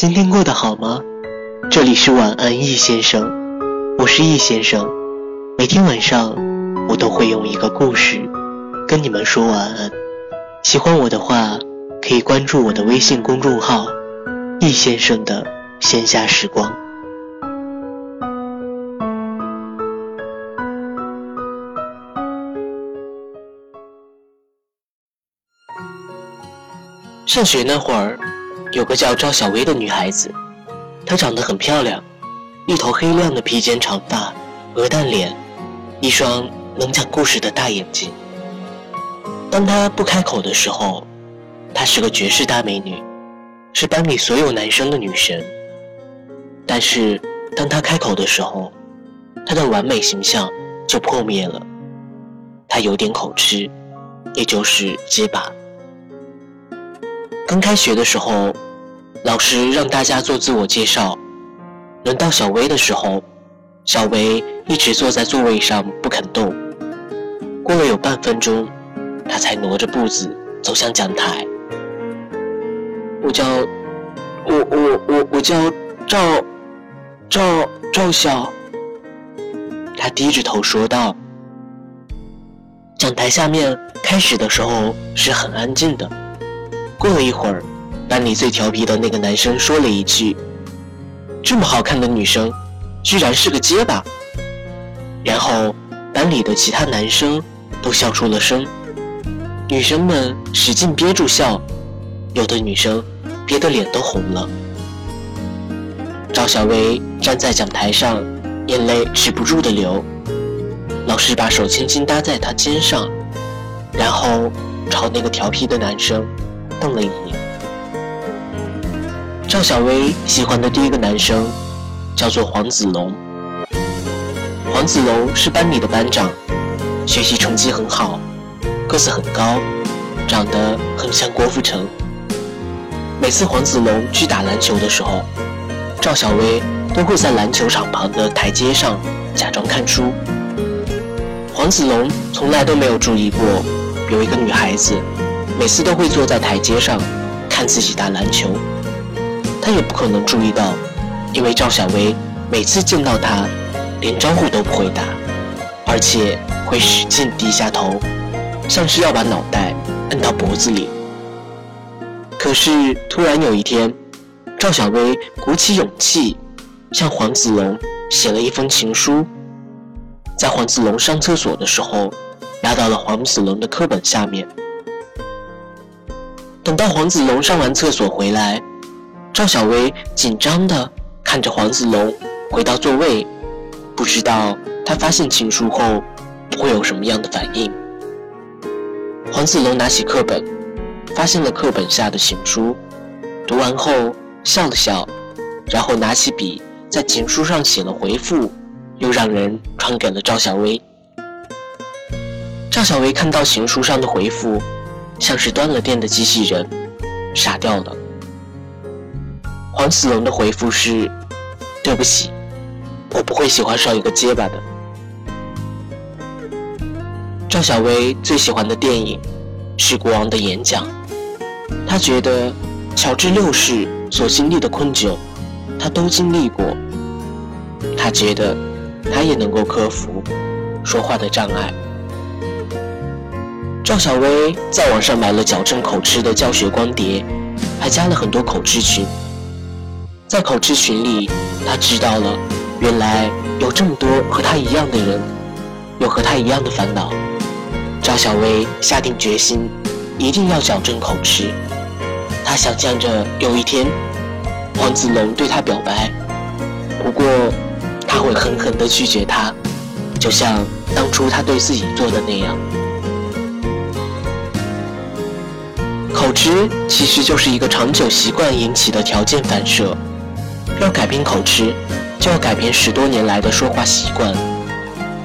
今天过得好吗？这里是晚安易先生，我是易先生。每天晚上，我都会用一个故事跟你们说晚安。喜欢我的话，可以关注我的微信公众号“易先生的闲暇时光”。上学那会儿，有个叫赵小薇的女孩子，她长得很漂亮，一头黑亮的披肩长发，鹅蛋脸，一双能讲故事的大眼睛。当她不开口的时候，她是个绝世大美女，是班里所有男生的女神。但是当她开口的时候，她的完美形象就破灭了。她有点口吃，也就是结巴。刚开学的时候，老师让大家做自我介绍。轮到小薇的时候，小薇一直坐在座位上不肯动。过了有半分钟，她才挪着步子走向讲台。我叫，我我我我叫赵，赵赵晓。她低着头说道。讲台下面开始的时候是很安静的。过了一会儿，班里最调皮的那个男生说了一句：“这么好看的女生，居然是个结巴。”然后班里的其他男生都笑出了声，女生们使劲憋住笑，有的女生憋得脸都红了。赵小薇站在讲台上，眼泪止不住的流。老师把手轻轻搭在她肩上，然后朝那个调皮的男生。瞪了一眼。赵小薇喜欢的第一个男生叫做黄子龙。黄子龙是班里的班长，学习成绩很好，个子很高，长得很像郭富城。每次黄子龙去打篮球的时候，赵小薇都会在篮球场旁的台阶上假装看书。黄子龙从来都没有注意过有一个女孩子。每次都会坐在台阶上看自己打篮球，他也不可能注意到，因为赵小薇每次见到他，连招呼都不会打，而且会使劲低下头，像是要把脑袋摁到脖子里。可是突然有一天，赵小薇鼓起勇气，向黄子龙写了一封情书，在黄子龙上厕所的时候，压到了黄子龙的课本下面。等到黄子龙上完厕所回来，赵小薇紧张地看着黄子龙回到座位，不知道他发现情书后会有什么样的反应。黄子龙拿起课本，发现了课本下的情书，读完后笑了笑，然后拿起笔在情书上写了回复，又让人传给了赵小薇。赵小薇看到情书上的回复。像是断了电的机器人，傻掉了。黄子龙的回复是：“对不起，我不会喜欢上一个结巴的。”赵小薇最喜欢的电影是《国王的演讲》，她觉得乔治六世所经历的困窘，他都经历过。她觉得他也能够克服说话的障碍。赵小薇在网上买了矫正口吃的教学光碟，还加了很多口吃群。在口吃群里，她知道了，原来有这么多和她一样的人，有和她一样的烦恼。赵小薇下定决心，一定要矫正口吃。她想象着有一天，黄子龙对她表白，不过他会狠狠地拒绝她，就像当初他对自己做的那样。口吃其实就是一个长久习惯引起的条件反射，要改变口吃，就要改变十多年来的说话习惯，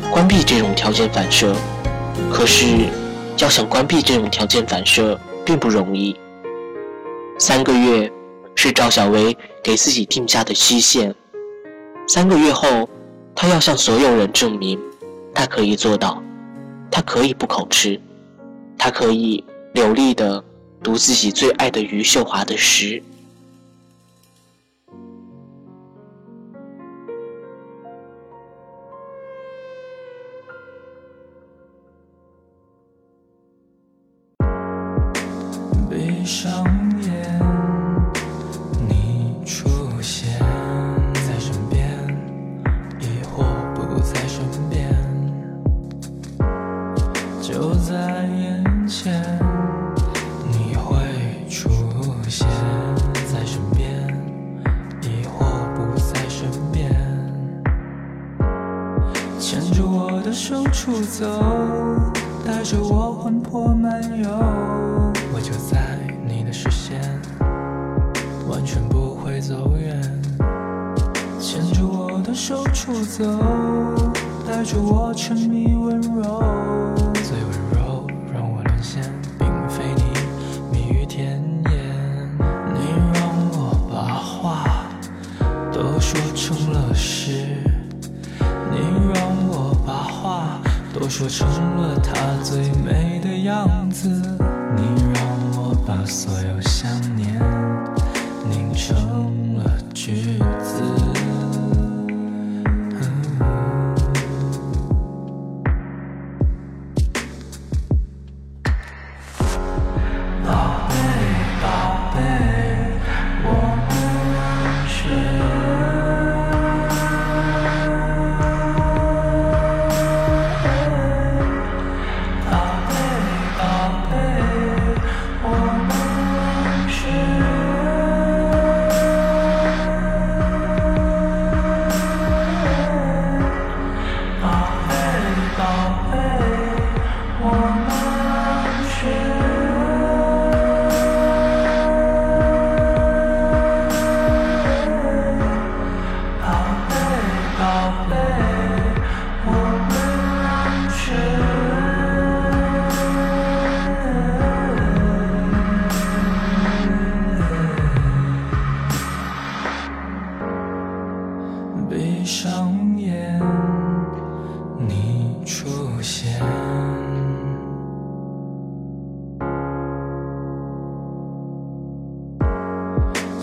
关闭这种条件反射。可是，要想关闭这种条件反射并不容易。三个月是赵小薇给自己定下的期限，三个月后，她要向所有人证明，她可以做到，她可以不口吃，她可以流利的。读自己最爱的余秀华的诗。走，带着我魂魄漫游。我就在你的视线，完全不会走远。牵着我的手出走，带着我沉迷温柔。说成了她最美的样子，你让我把所有想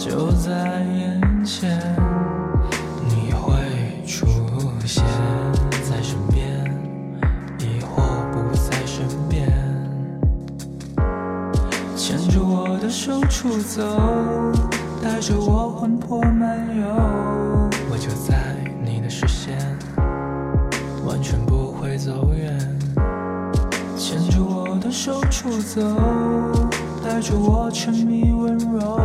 就在眼前，你会出现在身边，亦或不在身边。牵着我的手出走，带着我魂魄漫游。我就在你的视线，完全不会走远。牵着我的手出走，带着我沉迷温柔。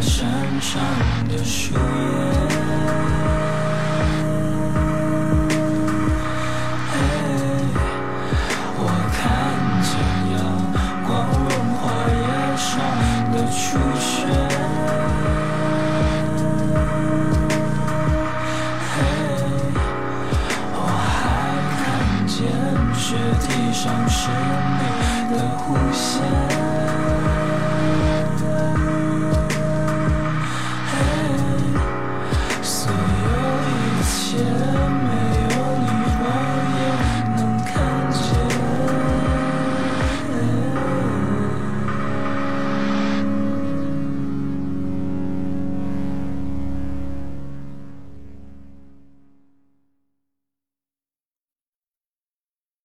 山上的树叶。